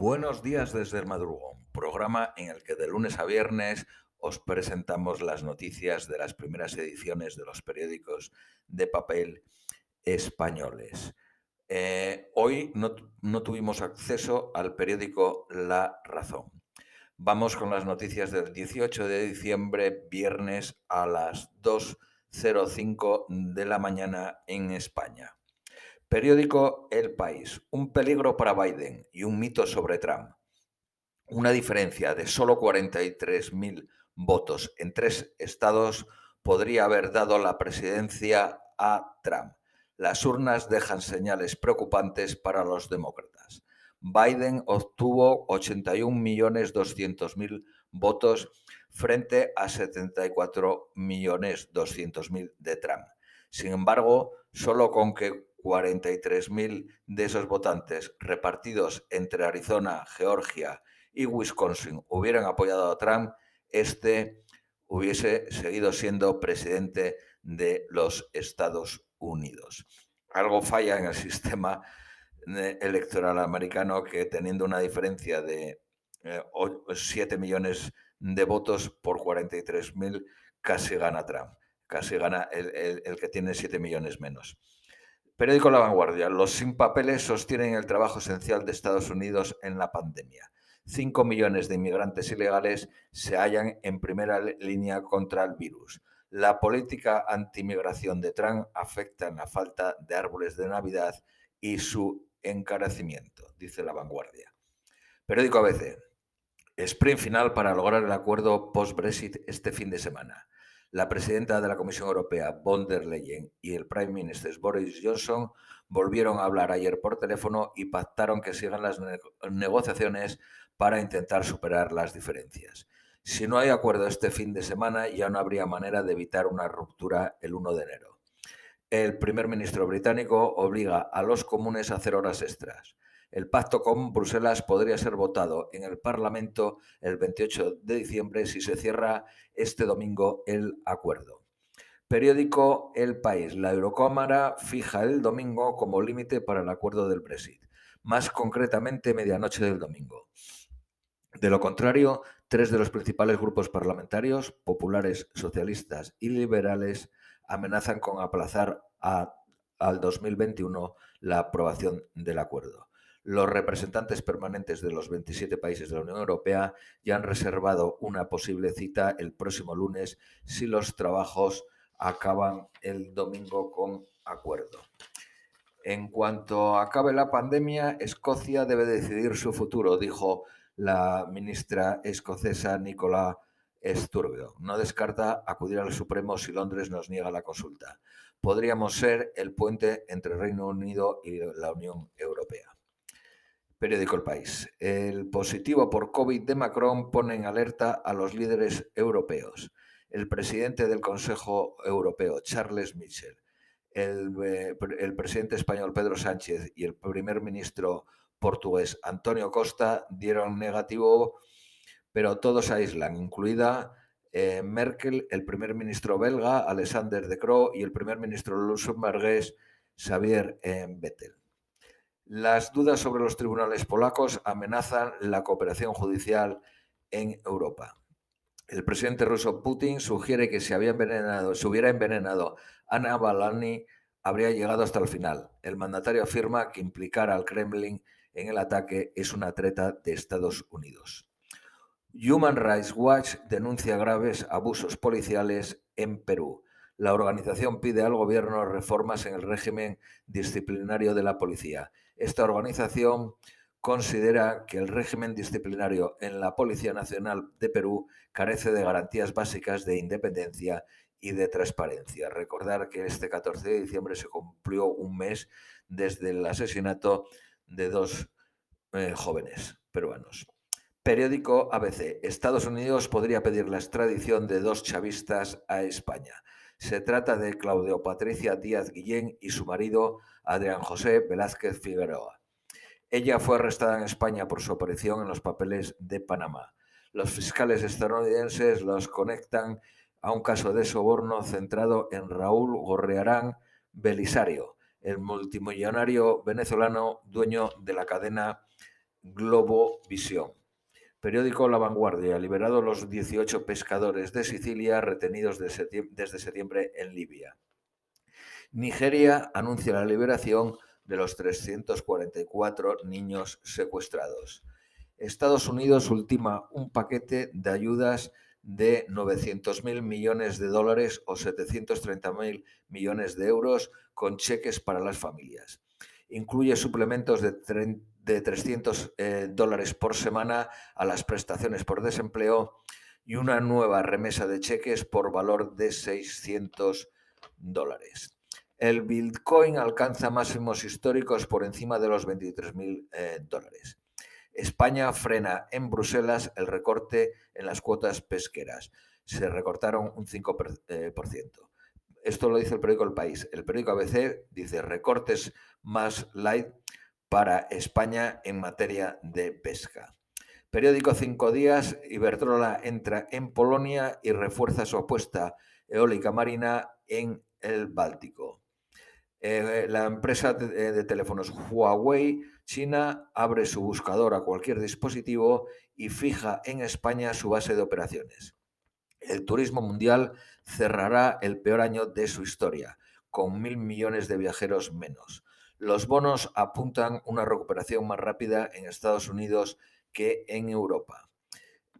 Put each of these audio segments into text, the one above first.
Buenos días desde el madrugón, programa en el que de lunes a viernes os presentamos las noticias de las primeras ediciones de los periódicos de papel españoles. Eh, hoy no, no tuvimos acceso al periódico La Razón. Vamos con las noticias del 18 de diciembre, viernes a las 2.05 de la mañana en España. Periódico El País. Un peligro para Biden y un mito sobre Trump. Una diferencia de solo 43.000 votos en tres estados podría haber dado la presidencia a Trump. Las urnas dejan señales preocupantes para los demócratas. Biden obtuvo 81.200.000 votos frente a 74.200.000 de Trump. Sin embargo, solo con que 43.000 de esos votantes repartidos entre Arizona, Georgia y Wisconsin hubieran apoyado a Trump, este hubiese seguido siendo presidente de los Estados Unidos. Algo falla en el sistema eh, electoral americano que teniendo una diferencia de 7 eh, millones de votos por 43.000 casi gana Trump, casi gana el, que tiene 7 millones menos. Periódico La Vanguardia. Los sin papeles sostienen el trabajo esencial de Estados Unidos en la pandemia. Cinco millones de inmigrantes ilegales se hallan en primera línea contra el virus. La política antimigración de Trump afecta en la falta de árboles de Navidad y su encarecimiento, dice La Vanguardia. Periódico ABC. Sprint final para lograr el acuerdo post-Brexit este fin de semana. La presidenta de la Comisión Europea, von der Leyen, y el Prime Minister Boris Johnson volvieron a hablar ayer por teléfono y pactaron que sigan las negociaciones para intentar superar las diferencias. Si no hay acuerdo este fin de semana, ya no habría manera de evitar una ruptura el 1 de enero. El primer ministro británico obliga a los comunes a hacer horas extras. El pacto con Bruselas podría ser votado en el Parlamento el 28 de diciembre si se cierra este domingo el acuerdo. Periódico El País. La Eurocámara fija el domingo como límite para el acuerdo del Brexit, más concretamente medianoche del domingo. De lo contrario, tres de los principales grupos parlamentarios, populares, socialistas y liberales, amenazan con aplazar al 2021 la aprobación del acuerdo. Los representantes permanentes de los 27 países de la Unión Europea ya han reservado una posible cita el próximo lunes si los trabajos acaban el domingo con acuerdo. En cuanto acabe la pandemia, Escocia debe decidir su futuro, dijo la ministra escocesa Nicola Sturgeon. No descarta acudir al Supremo si Londres nos niega la consulta. Podríamos ser el puente entre Reino Unido y la Unión Europea. Periódico El País. El positivo por COVID de Macron pone en alerta a los líderes europeos. El presidente del Consejo Europeo, Charles Michel, el, eh, presidente español Pedro Sánchez y el primer ministro portugués Antonio Costa dieron negativo, pero todos aíslan, incluida eh, Merkel, el primer ministro belga Alexander De Croo y el primer ministro luxemburgués Xavier eh, Bettel. Las dudas sobre los tribunales polacos amenazan la cooperación judicial en Europa. El presidente ruso Putin sugiere que si había envenenado, si hubiera envenenado Ana Balani, habría llegado hasta el final. El mandatario afirma que implicar al Kremlin en el ataque es una treta de Estados Unidos. Human Rights Watch denuncia graves abusos policiales en Perú. La organización pide al gobierno reformas en el régimen disciplinario de la policía. Esta organización considera que el régimen disciplinario en la Policía Nacional de Perú carece de garantías básicas de independencia y de transparencia. Recordar que este 14 de diciembre se cumplió un mes desde el asesinato de dos eh, jóvenes peruanos. Periódico ABC. Estados Unidos podría pedir la extradición de dos chavistas a España. Se trata de Claudio Patricia Díaz Guillén y su marido Adrián José Velázquez Figueroa. Ella fue arrestada en España por su aparición en los papeles de Panamá. Los fiscales estadounidenses los conectan a un caso de soborno centrado en Raúl Gorrearán Belisario, el multimillonario venezolano dueño de la cadena Globovisión. Periódico La Vanguardia, liberado los 18 pescadores de Sicilia retenidos desde septiembre en Libia. Nigeria anuncia la liberación de los 344 niños secuestrados. Estados Unidos ultima un paquete de ayudas de 900.000 millones de dólares o 730.000 millones de euros con cheques para las familias. Incluye suplementos de, de 300 eh, dólares por semana a las prestaciones por desempleo y una nueva remesa de cheques por valor de 600 dólares. El Bitcoin alcanza máximos históricos por encima de los 23.000 eh, dólares. España frena en Bruselas el recorte en las cuotas pesqueras. Se recortaron un 5%. Eh, Esto lo dice el periódico El País. El periódico ABC dice recortes más light para España en materia de pesca. Periódico Cinco Días, Iberdrola entra en Polonia y refuerza su apuesta eólica marina en el Báltico. Eh, la empresa de, de, teléfonos Huawei China abre su buscador a cualquier dispositivo y fija en España su base de operaciones. El turismo mundial cerrará el peor año de su historia, con mil millones de viajeros menos. Los bonos apuntan una recuperación más rápida en Estados Unidos que en Europa.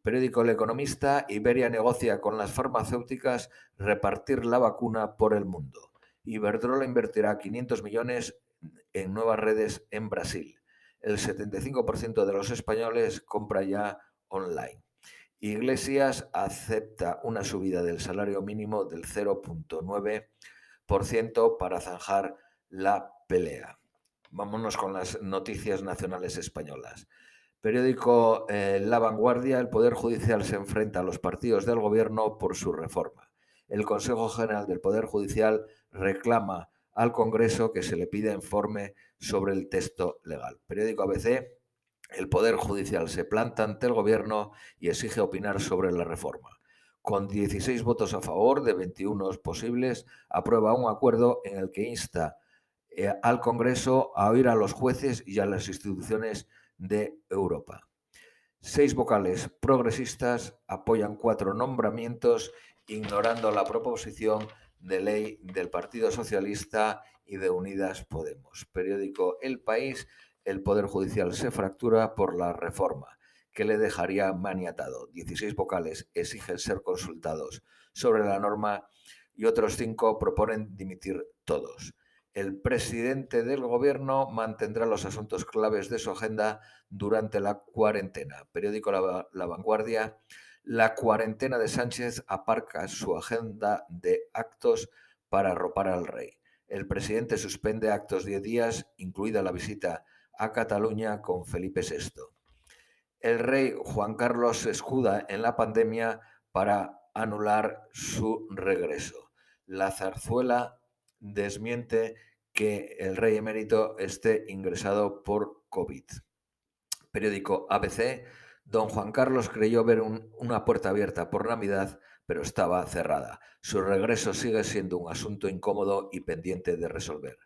Periódico El Economista, Iberia negocia con las farmacéuticas repartir la vacuna por el mundo. Iberdrola invertirá 500 millones en nuevas redes en Brasil. El 75% de los españoles compra ya online. Iglesias acepta una subida del salario mínimo del 0.9% para zanjar la pelea. Vámonos con las noticias nacionales españolas. Periódico eh, La Vanguardia, el Poder Judicial se enfrenta a los partidos del Gobierno por su reforma. El Consejo General del Poder Judicial reclama al Congreso que se le pida informe sobre el texto legal. Periódico ABC, el Poder Judicial se planta ante el Gobierno y exige opinar sobre la reforma con 16 votos a favor de 21 posibles, aprueba un acuerdo en el que insta eh, al Congreso a oír a los jueces y a las instituciones de Europa. Seis vocales progresistas apoyan cuatro nombramientos, ignorando la proposición de ley del Partido Socialista y de Unidas Podemos. Periódico El País, el Poder Judicial se fractura por la reforma que le dejaría maniatado. 16 vocales exigen ser consultados sobre la norma y otros cinco proponen dimitir todos. El presidente del gobierno mantendrá los asuntos claves de su agenda durante la cuarentena. Periódico La, Vanguardia. La cuarentena de Sánchez aparca su agenda de actos para arropar al rey. El presidente suspende actos 10 días, incluida la visita a Cataluña con Felipe VI. El rey Juan Carlos se escuda en la pandemia para anular su regreso. La zarzuela desmiente que el rey emérito esté ingresado por COVID. Periódico ABC, don Juan Carlos creyó ver un, una puerta abierta por Navidad, pero estaba cerrada. Su regreso sigue siendo un asunto incómodo y pendiente de resolver.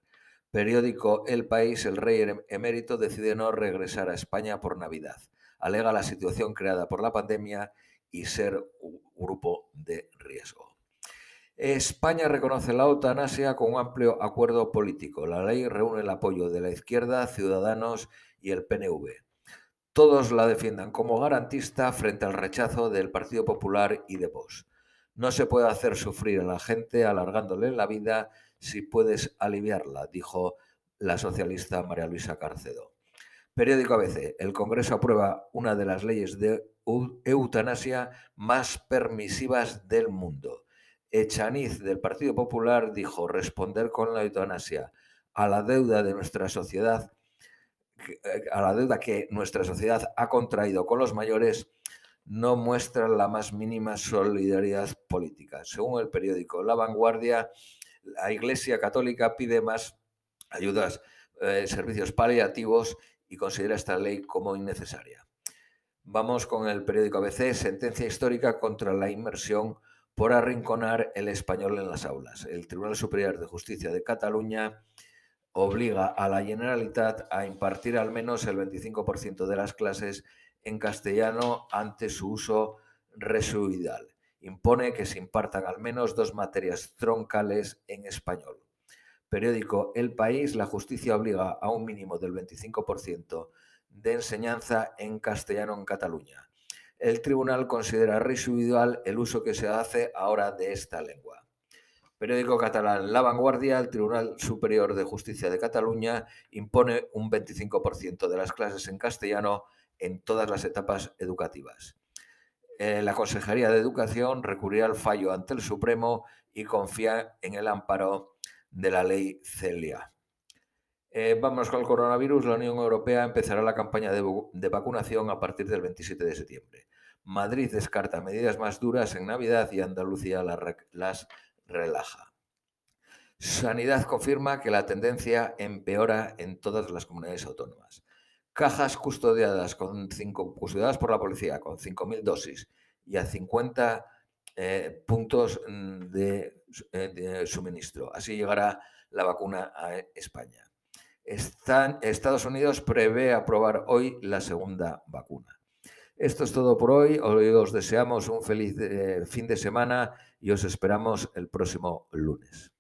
Periódico El País, el rey em-, emérito decide no regresar a España por Navidad. Alega la situación creada por la pandemia y ser un grupo de riesgo. España reconoce la eutanasia con un amplio acuerdo político. La ley reúne el apoyo de la izquierda, Ciudadanos y el PNV. Todos la defiendan como garantista frente al rechazo del Partido Popular y de Vox. No se puede hacer sufrir a la gente alargándole la vida si puedes aliviarla, dijo la socialista María Luisa Carcedo. Periódico ABC. El Congreso aprueba una de las leyes de eutanasia más permisivas del mundo. Echaniz del Partido Popular dijo responder con la eutanasia a la deuda de nuestra sociedad, eh, a la deuda que nuestra sociedad ha contraído con los mayores, no muestra la más mínima solidaridad política. Según el periódico La Vanguardia, la Iglesia Católica pide más ayudas, eh, servicios paliativos y considera esta ley como innecesaria. Vamos con el periódico ABC, sentencia histórica contra la inmersión por arrinconar el español en las aulas. El Tribunal Superior de Justicia de Cataluña obliga a la Generalitat a impartir al menos el 25% de las clases en castellano ante su uso residual. Impone que se impartan al menos dos materias troncales en español. Periódico El País, la justicia obliga a un mínimo del 25% de enseñanza en castellano en Cataluña. El tribunal considera residual el uso que se hace ahora de esta lengua. Periódico catalán La Vanguardia, el Tribunal Superior de Justicia de Cataluña impone un 25% de las clases en castellano en todas las etapas educativas. Eh, la Consejería de Educación recurrirá al fallo ante el Supremo y confía en el amparo de la ley Celia. Eh, vamos con el coronavirus. La Unión Europea empezará la campaña de, vacunación a partir del 27 de septiembre. Madrid descarta medidas más duras en Navidad y Andalucía las relaja. Sanidad confirma que la tendencia empeora en todas las comunidades autónomas. Cajas custodiadas, con cinco, custodiadas por la policía con 5.000 dosis y a 50 eh, puntos mm, eh, de suministro. Así llegará la vacuna a España. Estados Unidos prevé aprobar hoy la segunda vacuna. Esto es todo por hoy. Os deseamos un feliz eh, fin de semana y os esperamos el próximo lunes.